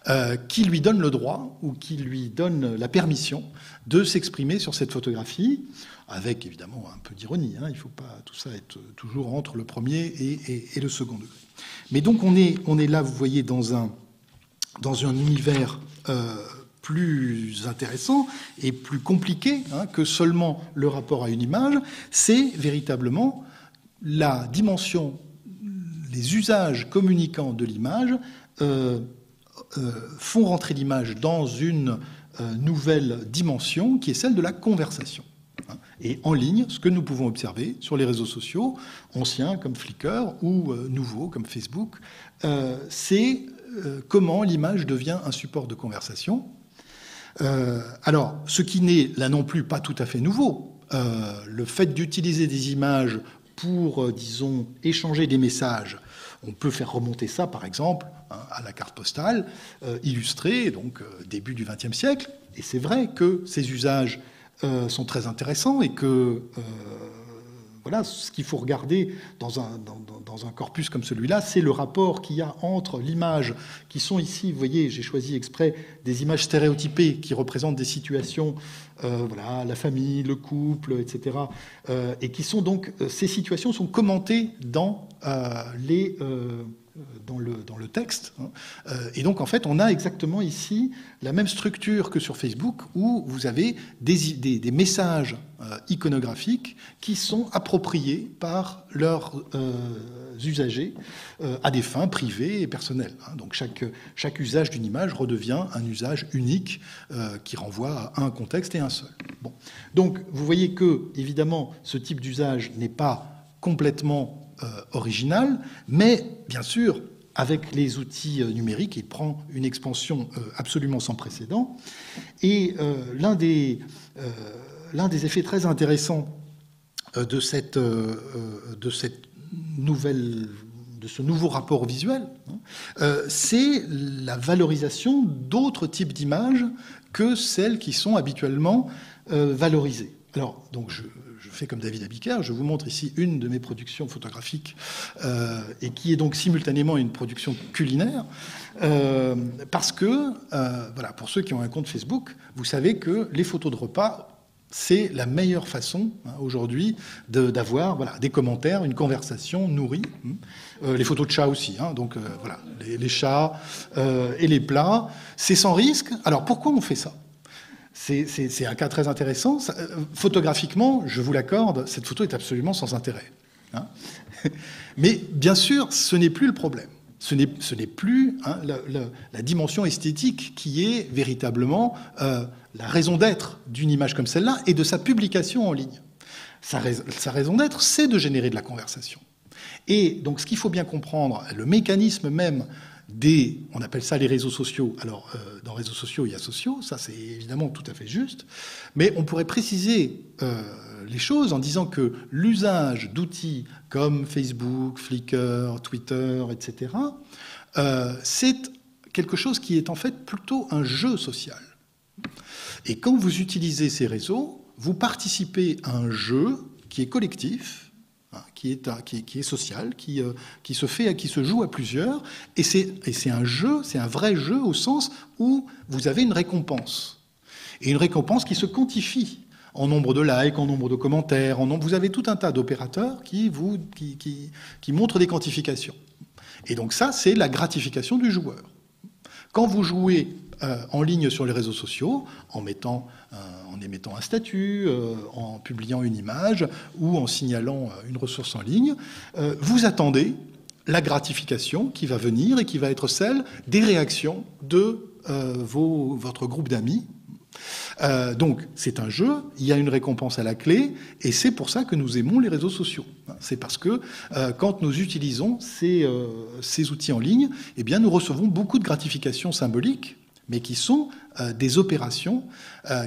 euh, qui lui donne le droit ou qui lui donne la permission de s'exprimer sur cette photographie, avec évidemment un peu d'ironie. Hein. il ne faut pas tout ça être toujours entre le premier et, le second degré. Mais donc on est, on est là, vous voyez, dans un, dans un univers euh, plus intéressant et plus compliqué hein, que seulement le rapport à une image. C'est véritablement la dimension, les usages communicants de l'image. Euh, font rentrer l'image dans une euh, nouvelle dimension qui est celle de la conversation. Hein. Et en ligne, ce que nous pouvons observer sur les réseaux sociaux, anciens comme Flickr ou euh, nouveaux comme Facebook, c'est comment l'image devient un support de conversation. alors, ce qui n'est là non plus pas tout à fait nouveau, le fait d'utiliser des images pour, disons, échanger des messages, on peut faire remonter ça, par exemple, hein, à la carte postale, euh, illustrée, donc euh, début du XXe siècle. Et c'est vrai que ces usages euh, sont très intéressants et que voilà, ce qu'il faut regarder dans un, dans, un corpus comme celui-là, c'est le rapport qu'il y a entre l'image, qui sont ici, vous voyez, j'ai choisi exprès des images stéréotypées qui représentent des situations, euh, voilà, la famille, le couple, etc. Euh, et qui sont donc, euh, ces situations sont commentées dans les dans le, dans le texte. Hein. Euh, et donc, en fait, on a exactement ici la même structure que sur Facebook, où vous avez des, des, messages euh, iconographiques qui sont appropriés par leurs euh, usagers à des fins privées et personnelles. Hein. Donc, chaque, chaque usage d'une image redevient un usage unique qui renvoie à un contexte et un seul. Bon. Donc, vous voyez que, évidemment, ce type d'usage n'est pas complètement euh, original, mais bien sûr, avec les outils euh, numériques, il prend une expansion euh, absolument sans précédent. Et l'un des, des effets très intéressants de cette, de cette nouvelle de ce nouveau rapport visuel, hein, c'est la valorisation d'autres types d'images que celles qui sont habituellement valorisées. Alors, donc je, comme David Abiker, je vous montre ici une de mes productions photographiques euh, et qui est donc simultanément une production culinaire. Euh, parce que, euh, voilà, pour ceux qui ont un compte Facebook, vous savez que les photos de repas, c'est la meilleure façon hein, aujourd'hui d'avoir des commentaires, une conversation nourrie. Hein. les photos de chats aussi, hein, donc voilà, les chats et les plats, c'est sans risque. Alors pourquoi on fait ça? C'est un cas très intéressant. Euh, photographiquement, je vous l'accorde, cette photo est absolument sans intérêt. Hein. (laughs) Mais bien sûr, ce n'est plus le problème. Ce n'est plus hein, la, dimension esthétique qui est véritablement euh, la raison d'être d'une image comme celle-là et de sa publication en ligne. Sa, sa raison d'être, c'est de générer de la conversation. Et donc ce qu'il faut bien comprendre, le mécanisme même des, on appelle ça les réseaux sociaux. Alors, euh, dans réseaux sociaux, il y a sociaux, ça c'est évidemment tout à fait juste, mais on pourrait préciser euh, les choses en disant que l'usage d'outils comme Facebook, Flickr, Twitter, etc., euh, c'est quelque chose qui est en fait plutôt un jeu social. Et quand vous utilisez ces réseaux, vous participez à un jeu qui est collectif, qui, est, qui, qui, social, qui, euh, qui, se fait, qui se joue à plusieurs, et c'est un jeu, c'est un vrai jeu au sens où vous avez une récompense, et une récompense qui se quantifie en nombre de likes, en nombre de commentaires, en nombre, vous avez tout un tas d'opérateurs qui, montrent des quantifications. Et donc ça, c'est la gratification du joueur. Quand vous jouez euh, en ligne sur les réseaux sociaux, en, mettant, en émettant un statut, euh, en publiant une image ou en signalant une ressource en ligne, vous attendez la gratification qui va venir et qui va être celle des réactions de votre groupe d'amis euh, donc c'est un jeu, il y a une récompense à la clé, et c'est pour ça que nous aimons les réseaux sociaux. C'est parce que euh, quand nous utilisons ces, euh, outils en ligne, eh nous recevons beaucoup de gratifications symboliques, mais qui sont des opérations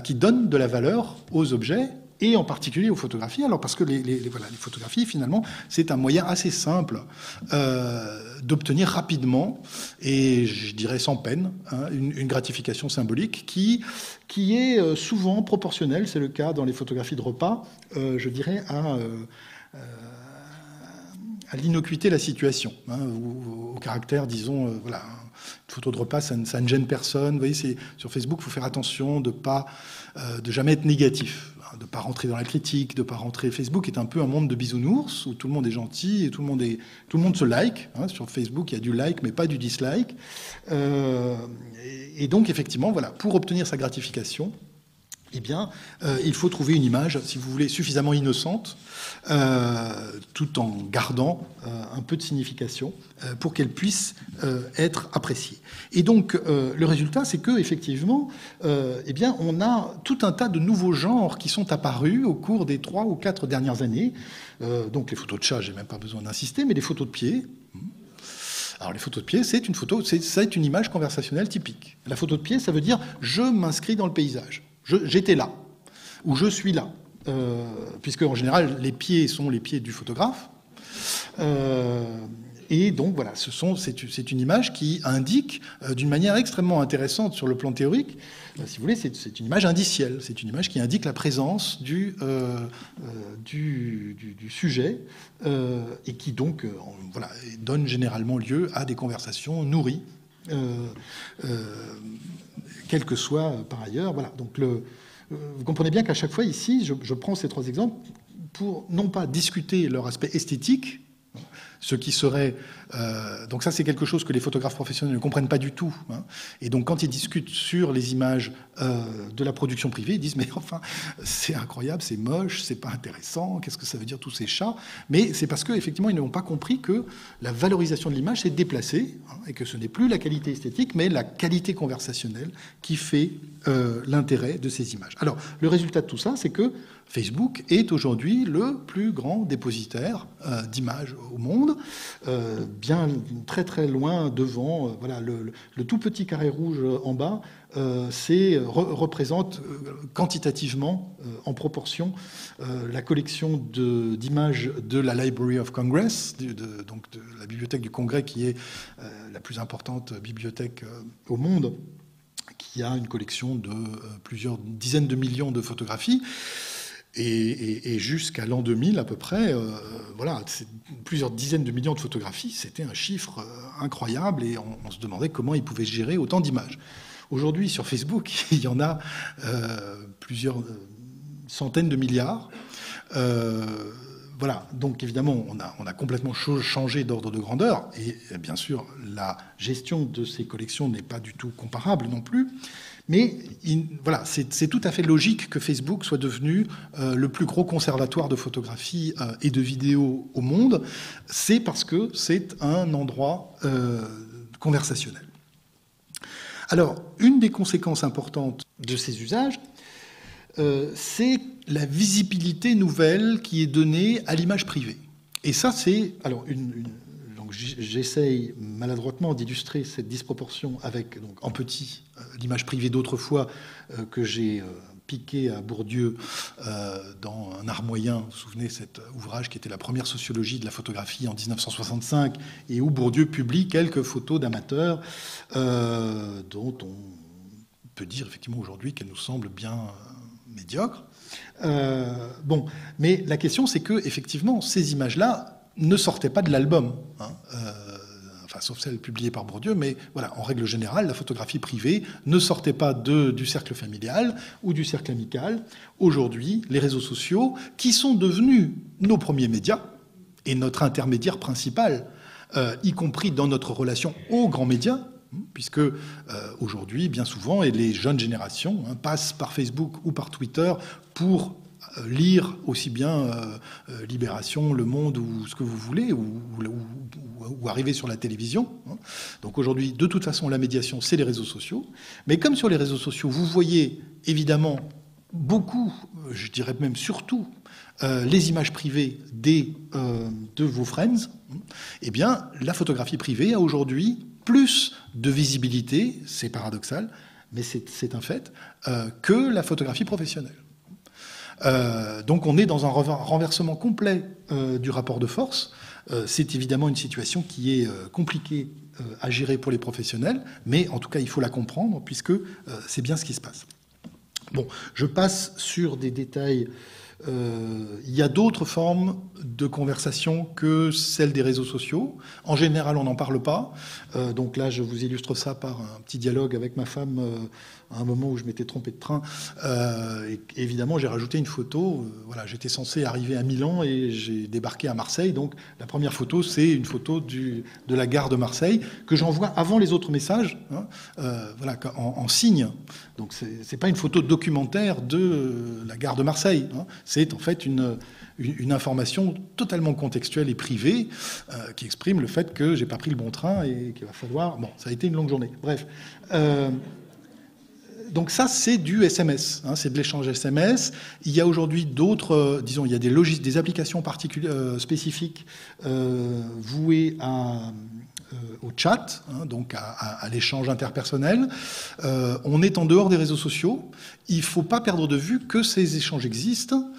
qui donnent de la valeur aux objets et en particulier aux photographies. Alors parce que les, photographies, finalement, c'est un moyen assez simple euh, d'obtenir rapidement, et je dirais sans peine, hein, une, gratification symbolique qui, qui est euh, souvent proportionnelle, c'est le cas dans les photographies de repas, euh, je dirais, à à l'innocuité de la situation, hein, au, caractère, disons, voilà, une photo de repas, ça ne, gêne personne. Vous voyez, sur Facebook, il faut faire attention de pas, de jamais être négatif de ne pas rentrer dans la critique, de pas rentrer. Facebook est un peu un monde de bisounours où tout le monde est gentil et tout le monde, est, tout le monde se like. Hein. Sur Facebook, il y a du like, mais pas du dislike. Euh, et, donc, effectivement, voilà, pour obtenir sa gratification, eh bien, euh, il faut trouver une image, si vous voulez, suffisamment innocente, euh, tout en gardant euh, un peu de signification, pour qu'elle puisse être appréciée. Et donc, le résultat, c'est que effectivement, eh bien, on a tout un tas de nouveaux genres qui sont apparus au cours des trois ou quatre dernières années. donc, les photos de chat, j'ai même pas besoin d'insister, mais les photos de pied. Alors les photos de pied, c'est une photo, c'est une image conversationnelle typique. La photo de pied, ça veut dire je m'inscris dans le paysage. J'étais là, ou je suis là, euh, puisque en général les pieds sont les pieds du photographe. Et donc voilà, c'est, une image qui indique euh, d'une manière extrêmement intéressante sur le plan théorique, euh, si vous voulez, c'est, une image indicielle, c'est une image qui indique la présence du, euh, du, sujet et qui donc voilà, donne généralement lieu à des conversations nourries, quel que soit par ailleurs. Voilà, le, vous comprenez bien qu'à chaque fois ici, je prends ces trois exemples pour non pas discuter leur aspect esthétique, ce qui serait euh, donc ça c'est quelque chose que les photographes professionnels ne comprennent pas du tout. Hein. Et donc quand ils discutent sur les images euh, de la production privée, ils disent mais enfin c'est incroyable, c'est moche, c'est pas intéressant, qu'est-ce que ça veut dire tous ces chats? Mais c'est parce qu'effectivement ils n'ont pas compris que la valorisation de l'image s'est déplacée hein, et que ce n'est plus la qualité esthétique mais la qualité conversationnelle qui fait euh, l'intérêt de ces images. Alors le résultat de tout ça c'est que Facebook est aujourd'hui le plus grand dépositaire euh, d'images au monde, euh, bien très très loin devant. Euh, voilà, le, tout petit carré rouge en bas, représente quantitativement, en proportion, la collection d'images de, la Library of Congress, donc de la bibliothèque du Congrès, qui est la plus importante bibliothèque au monde qui a une collection de plusieurs dizaines de millions de photographies. Et, jusqu'à l'an 2000 à peu près, euh, voilà, plusieurs dizaines de millions de photographies, c'était un chiffre euh, incroyable et on, se demandait comment ils pouvaient gérer autant d'images. Aujourd'hui, sur Facebook, (laughs) il y en a euh, plusieurs centaines de milliards. Voilà, donc évidemment, on a, complètement changé d'ordre de grandeur et bien sûr, la gestion de ces collections n'est pas du tout comparable non plus. Mais voilà, c'est tout à fait logique que Facebook soit devenu euh, le plus gros conservatoire de photographie euh, et de vidéos au monde. C'est parce que c'est un endroit euh, conversationnel. Alors, une des conséquences importantes de ces usages, c'est la visibilité nouvelle qui est donnée à l'image privée. Et ça, c'est alors j'essaye maladroitement d'illustrer cette disproportion avec, en petit, euh, l'image privée d'autrefois euh, que j'ai euh, piqué à Bourdieu dans un art moyen. Vous vous souvenez cet ouvrage qui était la première sociologie de la photographie en 1965 et où Bourdieu publie quelques photos d'amateurs dont on peut dire effectivement aujourd'hui qu'elles nous semblent bien médiocres. bon, mais la question c'est que effectivement ces images-là ne sortait pas de l'album. Hein, euh, sauf celle publiée par Bourdieu, mais voilà, en règle générale, la photographie privée ne sortait pas de, du cercle familial ou du cercle amical. Aujourd'hui, les réseaux sociaux, qui sont devenus nos premiers médias et notre intermédiaire principal, euh, y compris dans notre relation aux grands médias, puisque euh, aujourd'hui, bien souvent, et les jeunes générations hein, passent par Facebook ou par Twitter pour euh, lire aussi bien euh, Libération, Le Monde ou ce que vous voulez, ou, arriver sur la télévision. Hein. Donc aujourd'hui, de toute façon, la médiation, c'est les réseaux sociaux. Mais comme sur les réseaux sociaux, vous voyez évidemment beaucoup, je dirais même surtout, les images privées des, de vos friends, eh bien, la photographie privée a aujourd'hui plus de visibilité, c'est paradoxal, mais c'est un fait, que la photographie professionnelle. Euh, donc on est dans un renversement complet euh, du rapport de force. Euh, c'est évidemment une situation qui est compliquée à gérer pour les professionnels, mais en tout cas il faut la comprendre puisque c'est bien ce qui se passe. Bon, je passe sur des détails euh, il y a d'autres formes de conversation que celles des réseaux sociaux. En général, on n'en parle pas. Euh, donc là, je vous illustre ça par un petit dialogue avec ma femme euh, à un moment où je m'étais trompé de train. et évidemment, j'ai rajouté une photo. voilà, j'étais censé arriver à Milan et j'ai débarqué à Marseille. Donc la première photo, c'est une photo de la gare de Marseille que j'envoie avant les autres messages, hein, voilà, en, signe. Donc c'est pas une photo documentaire de la gare de Marseille. Hein c'est en fait une, information totalement contextuelle et privée euh, qui exprime le fait que j'ai pas pris le bon train et qu'il va falloir. Bon, ça a été une longue journée. Bref. Euh, donc ça, c'est du SMS, hein, c'est de l'échange SMS. Il y a aujourd'hui d'autres, euh, disons, il y a des, logis, des applications euh, spécifiques euh, vouées au chat, hein, donc à, l'échange interpersonnel. on est en dehors des réseaux sociaux. Il ne faut pas perdre de vue que ces échanges existent.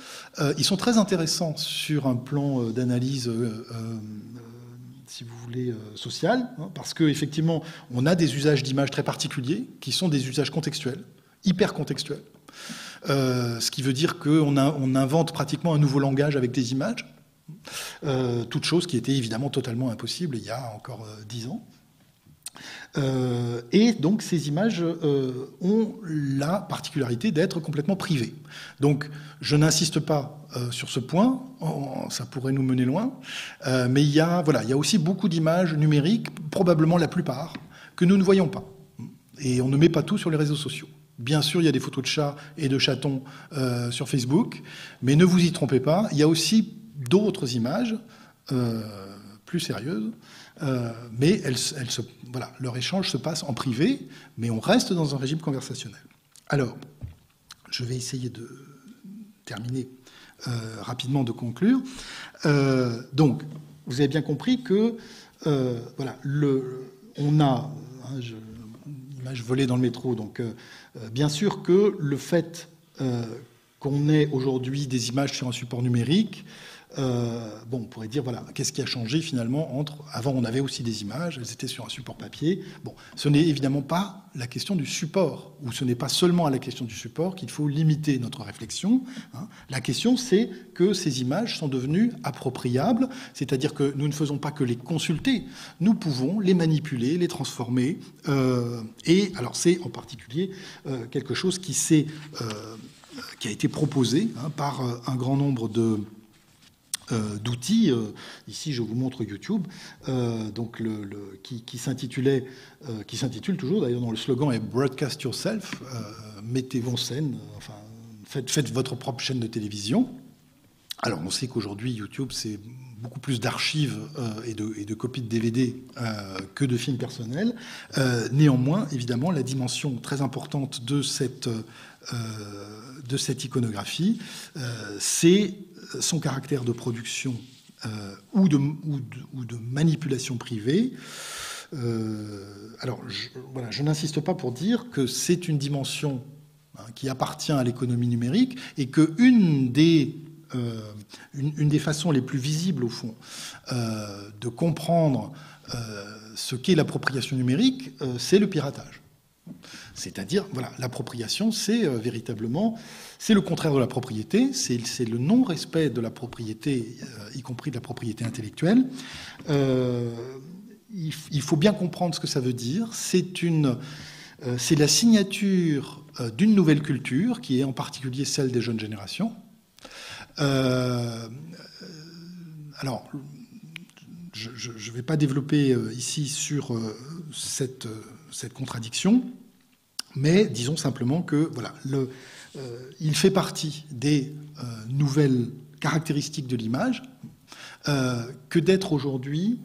ils sont très intéressants sur un plan d'analyse si vous voulez, euh, social, hein, parce qu'effectivement, on a des usages d'images très particuliers, qui sont des usages contextuels, hyper contextuels. Euh, ce qui veut dire qu'on on invente pratiquement un nouveau langage avec des images, euh, toute chose qui était évidemment totalement impossible il y a encore dix ans. Euh, et donc ces images euh, ont la particularité d'être complètement privées. Donc je n'insiste pas euh, sur ce point, ça pourrait nous mener loin, mais il voilà, il y a aussi beaucoup d'images numériques, probablement la plupart, que nous ne voyons pas. Et on ne met pas tout sur les réseaux sociaux. Bien sûr, il y a des photos de chats et de chatons sur Facebook, mais ne vous y trompez pas, il y a aussi d'autres images plus sérieuses euh, mais voilà, leur échange se passe en privé, mais on reste dans un régime conversationnel. Alors, je vais essayer de terminer euh, rapidement, de conclure. Euh, donc, vous avez bien compris que, voilà, on a, hein, je, image volée dans le métro, donc bien sûr que le fait qu'on ait aujourd'hui des images sur un support numérique, euh, bon, on pourrait dire, voilà, qu'est-ce qui a changé finalement entre. Avant, on avait aussi des images, elles étaient sur un support papier. Bon, ce n'est évidemment pas la question du support, ou ce n'est pas seulement à la question du support qu'il faut limiter notre réflexion. Hein. La question, c'est que ces images sont devenues appropriables, c'est-à-dire que nous ne faisons pas que les consulter, nous pouvons les manipuler, les transformer. Euh, et alors, c'est en particulier euh, quelque chose qui, qui a été proposé hein, par un grand nombre de euh, d'outils. Euh, ici, je vous montre YouTube, euh, donc le, qui, s'intitulait, qui s'intitule toujours d'ailleurs dans le slogan est Broadcast yourself, mettez-vous en scène, enfin faites, faites, votre propre chaîne de télévision. Alors, on sait qu'aujourd'hui, YouTube, c'est beaucoup plus d'archives et, de, et, de, copies de DVD que de films personnels. néanmoins, évidemment, la dimension très importante de cette, iconographie, c'est son caractère de production euh, ou, de, manipulation privée. Euh, alors, je, voilà, je n'insiste pas pour dire que c'est une dimension hein, qui appartient à l'économie numérique et que une des, euh, une, des façons les plus visibles, au fond, de comprendre ce qu'est l'appropriation numérique, c'est le piratage. C'est-à-dire, voilà, l'appropriation, c'est véritablement c'est le contraire de la propriété, c'est le non-respect de la propriété, euh, y compris de la propriété intellectuelle. Euh, il, faut bien comprendre ce que ça veut dire. C'est euh, la signature d'une nouvelle culture, qui est en particulier celle des jeunes générations. Alors, je ne vais pas développer ici sur cette, cette contradiction, mais disons simplement que voilà, euh, il fait partie des euh, nouvelles caractéristiques de l'image euh, que d'être aujourd'hui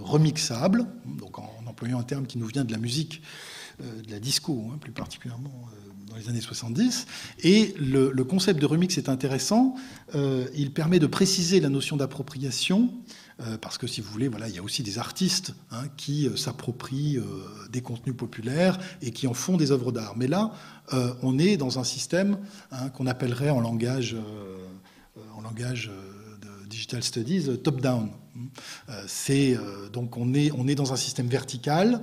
remixable, donc en, employant un terme qui nous vient de la musique, de la disco hein, plus particulièrement dans les années 70. Et le, concept de remix est intéressant. il permet de préciser la notion d'appropriation euh, parce que si vous voulez, voilà, il y a aussi des artistes hein, qui euh, s'approprient euh, des contenus populaires et qui en font des œuvres d'art. Mais là, on est dans un système hein, qu'on appellerait en langage, en langage de digital studies top-down. C'est donc on est on est dans un système vertical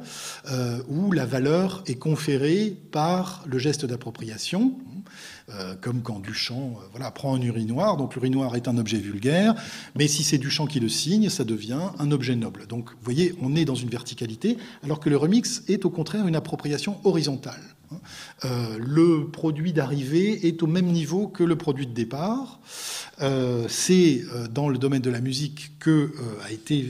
où la valeur est conférée par le geste d'appropriation euh, comme quand Duchamp euh, voilà, prend un urinoir. Donc l'urinoir est un objet vulgaire, mais si c'est Duchamp qui le signe, ça devient un objet noble. Donc vous voyez, on est dans une verticalité, alors que le remix est au contraire une appropriation horizontale. Euh, le produit d'arrivée est au même niveau que le produit de départ. c'est dans le domaine de la musique que a été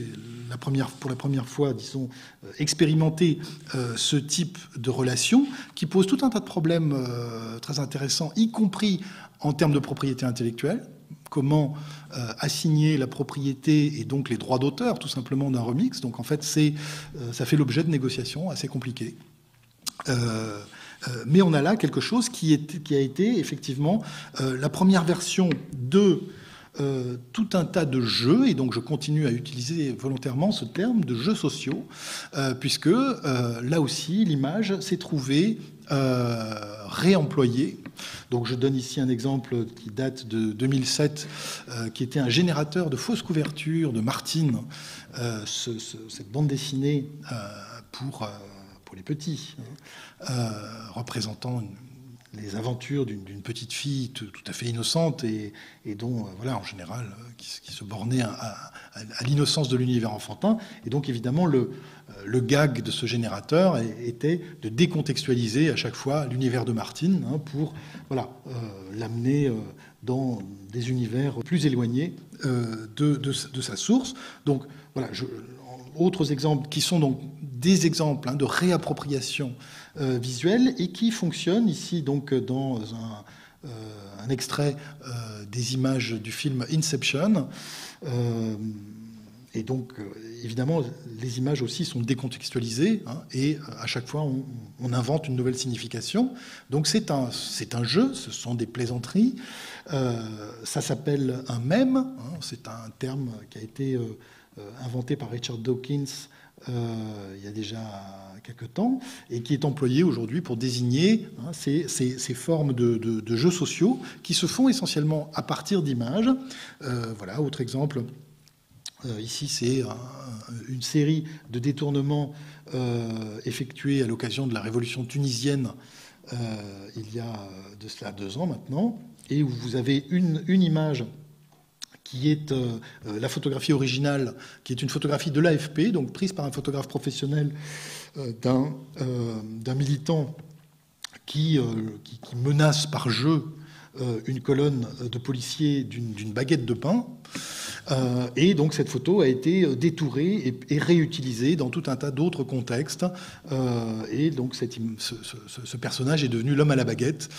la première, pour la première fois, disons, euh, expérimenter euh, ce type de relation qui pose tout un tas de problèmes euh, très intéressants, y compris en termes de propriété intellectuelle. Comment assigner la propriété et donc les droits d'auteur, tout simplement, d'un remix. Donc, en fait, ça fait l'objet de négociations assez compliquées. Mais on a là quelque chose qui, a été effectivement la première version de euh, tout un tas de jeux, et donc je continue à utiliser volontairement ce terme de jeux sociaux, euh, puisque euh, là aussi l'image s'est trouvée réemployée. Donc je donne ici un exemple qui date de 2007, qui était un générateur de fausses couvertures de Martine, cette bande dessinée pour, pour les petits, hein, représentant une les aventures d'une petite fille tout, à fait innocente et, dont, euh, voilà, en général, euh, qui, se bornait à, l'innocence de l'univers enfantin. Et donc, évidemment, le, euh, le, gag de ce générateur était de décontextualiser à chaque fois l'univers de Martine hein, pour voilà, l'amener dans des univers plus éloignés de, de, sa source. Donc, voilà, je, autres exemples qui sont donc des exemples hein, de réappropriation euh, visuelle et qui fonctionnent ici donc dans un, euh, extrait euh, des images du film Inception. et donc, évidemment, les images aussi sont décontextualisées hein, et à chaque fois, on, invente une nouvelle signification. Donc, c'est un, un jeu, ce sont des plaisanteries. ça s'appelle un mème, hein, c'est un terme qui a été inventé par Richard Dawkins euh, il y a déjà quelques temps, et qui est employé aujourd'hui pour désigner hein, ces, formes de, jeux sociaux qui se font essentiellement à partir d'images. Euh, voilà, autre exemple. Euh, ici, c'est une série de détournements effectués à l'occasion de la révolution tunisienne il y a de cela deux ans maintenant, et où vous avez une image qui est euh, euh, la photographie originale, qui est une photographie de l'AFP, donc prise par un photographe professionnel euh, d'un militant qui, menace par jeu une colonne de policiers d'une baguette de pain. et donc cette photo a été détourée et, réutilisée dans tout un tas d'autres contextes. et donc ce, personnage est devenu l'homme à la baguette,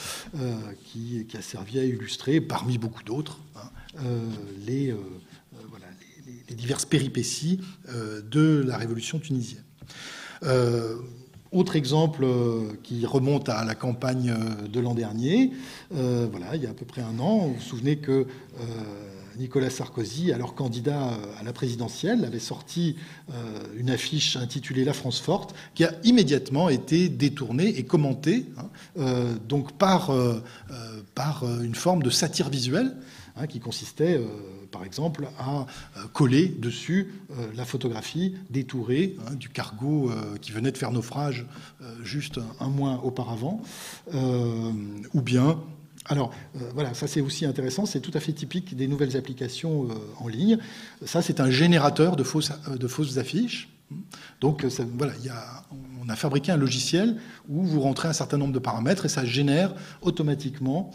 qui, a servi à illustrer, parmi beaucoup d'autres, hein, les, euh, voilà, les, diverses péripéties euh, de la révolution tunisienne. Autre exemple qui remonte à la campagne de l'an dernier, voilà, il y a à peu près un an, vous vous souvenez que Nicolas Sarkozy, alors candidat à la présidentielle, avait sorti une affiche intitulée La France forte, qui a immédiatement été détournée et commentée hein, donc par, par une forme de satire visuelle Hein, qui consistait, euh, par exemple, à euh, coller dessus euh, la photographie détourée hein, du cargo qui venait de faire naufrage juste un, mois auparavant, ou bien alors voilà, ça c'est aussi intéressant, c'est tout à fait typique des nouvelles applications en ligne. Ça c'est un générateur de fausses, de fausses affiches. Donc voilà, y a, on a fabriqué un logiciel où vous rentrez un certain nombre de paramètres et ça génère automatiquement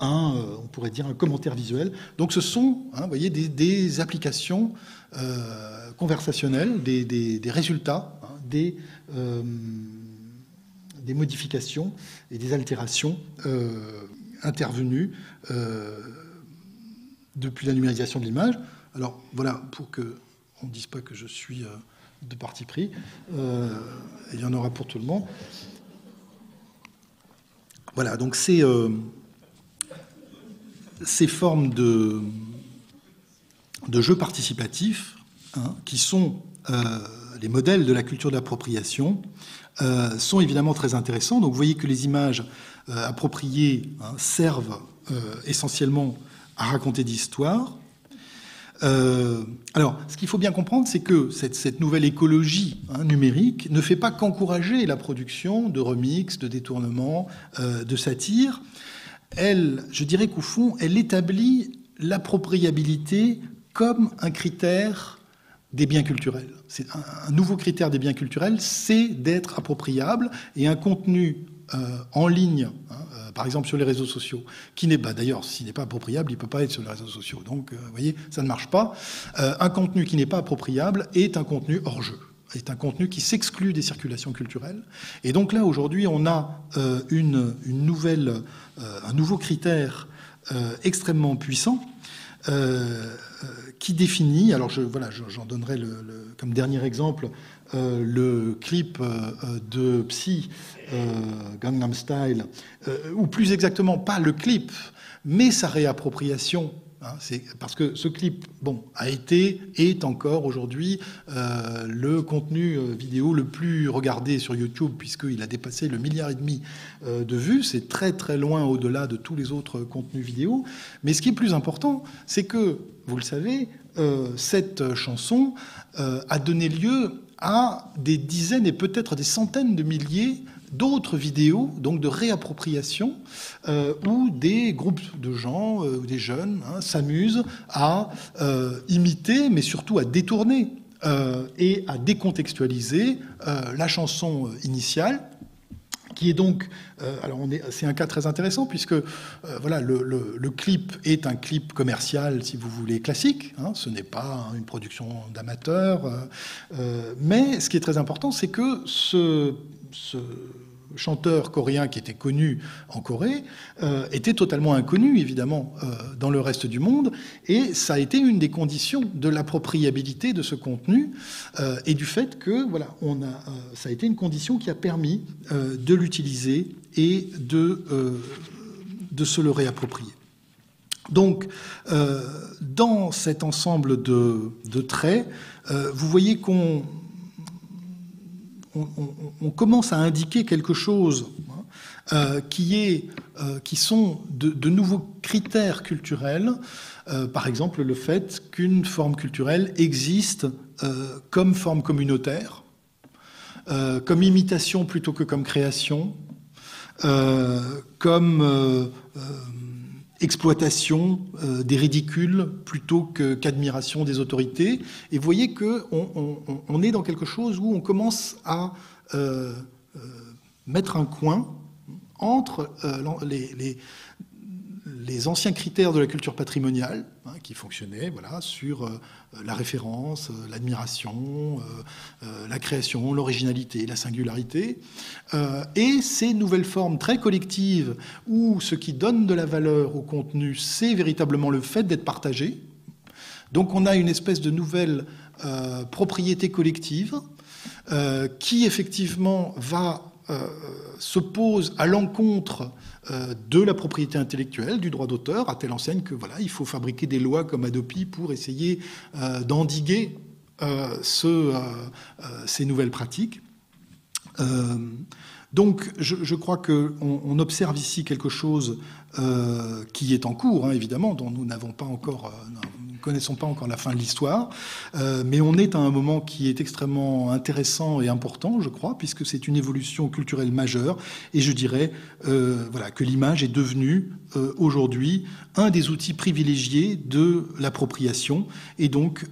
un, euh, on pourrait dire, un commentaire visuel. Donc ce sont, hein, des, applications euh, conversationnelles, des, résultats, hein, des, euh, des modifications et des altérations intervenues depuis la numérisation de l'image. Alors voilà, pour que on ne dise pas que je suis de parti pris, il y en aura pour tout le monde. Voilà, donc c'est ces formes de, jeux participatifs, hein, qui sont euh, les modèles de la culture d'appropriation, euh, sont évidemment très intéressants. Donc vous voyez que les images euh, appropriées hein, servent essentiellement à raconter des histoires. alors, ce qu'il faut bien comprendre, c'est que cette, nouvelle écologie hein, numérique ne fait pas qu'encourager la production de remix, de détournements, de satires, elle, je dirais qu'au fond, elle établit l'appropriabilité comme un critère des biens culturels. C'est un, nouveau critère des biens culturels, c'est d'être appropriable et un contenu euh, en ligne, hein, euh, par exemple sur les réseaux sociaux, qui n'est pas, d'ailleurs, s'il n'est pas appropriable, il ne peut pas être sur les réseaux sociaux. Donc, euh, vous voyez, ça ne marche pas. un contenu qui n'est pas appropriable est un contenu hors jeu est un contenu qui s'exclut des circulations culturelles. Et donc là, aujourd'hui, on a nouvelle euh, un nouveau critère euh, extrêmement puissant euh, qui définit, alors je, voilà, j'en donnerai comme dernier exemple le clip de Psy, Gangnam Style, ou plus exactement pas le clip, mais sa réappropriation Hein, parce que ce clip, bon, a été, est encore aujourd'hui euh, le contenu euh, vidéo le plus regardé sur YouTube puisqu'il a dépassé le milliard et demi euh, de vues. C'est très très loin au-delà de tous les autres contenus vidéo. Mais ce qui est plus important, c'est que, vous le savez, cette chanson a donné lieu à des dizaines et peut-être des centaines de milliers d'autres vidéos, donc de réappropriation, euh, où des groupes de gens, euh, ou des jeunes, hein, s'amusent à euh, imiter, mais surtout à détourner et à décontextualiser la chanson initiale, qui est donc, alors c'est un cas très intéressant puisque voilà le, clip est un clip commercial, si vous voulez, classique. Hein, ce n'est pas une production d'amateur, mais ce qui est très important, c'est que ce chanteur coréen qui était connu en Corée euh, était totalement inconnu, évidemment, euh, dans le reste du monde. Et ça a été une des conditions de l'appropriabilité de ce contenu euh, et du fait que, voilà, on a, ça a été une condition qui a permis de l'utiliser et de, de se le réapproprier. Donc, dans cet ensemble de, de traits, vous voyez qu'on on, commence à indiquer quelque chose hein, euh, qui, est, euh, qui sont de, nouveaux critères culturels, euh, par exemple le fait qu'une forme culturelle existe comme forme communautaire, comme imitation plutôt que comme création, comme exploitation euh, des ridicules plutôt qu'admiration des autorités. Et vous voyez qu'on on, est dans quelque chose où on commence à euh, euh, mettre un coin entre les, les anciens critères de la culture patrimoniale, hein, qui fonctionnaient voilà, sur euh, la référence, euh, l'admiration, euh, la création, l'originalité, la singularité, et ces nouvelles formes très collectives où ce qui donne de la valeur au contenu, c'est véritablement le fait d'être partagé. Donc on a une espèce de nouvelle propriété collective qui effectivement va s'oppose à l'encontre euh, de la propriété intellectuelle, du droit d'auteur, à telle enseigne que voilà, il faut fabriquer des lois comme Adopi pour essayer euh, d'endiguer euh, ces nouvelles pratiques. Donc, je, crois qu'on on observe ici quelque chose qui est en cours, hein, évidemment, dont nous n'avons pas encore, connaissons pas encore la fin de l'histoire, euh, mais on est à un moment qui est extrêmement intéressant et important, je crois, puisque c'est une évolution culturelle majeure, et je dirais euh, voilà, que l'image est devenue euh, aujourd'hui un des outils privilégiés de l'appropriation, et donc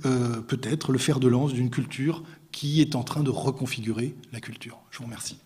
peut-être le fer de lance d'une culture qui est en train de reconfigurer la culture. Je vous remercie.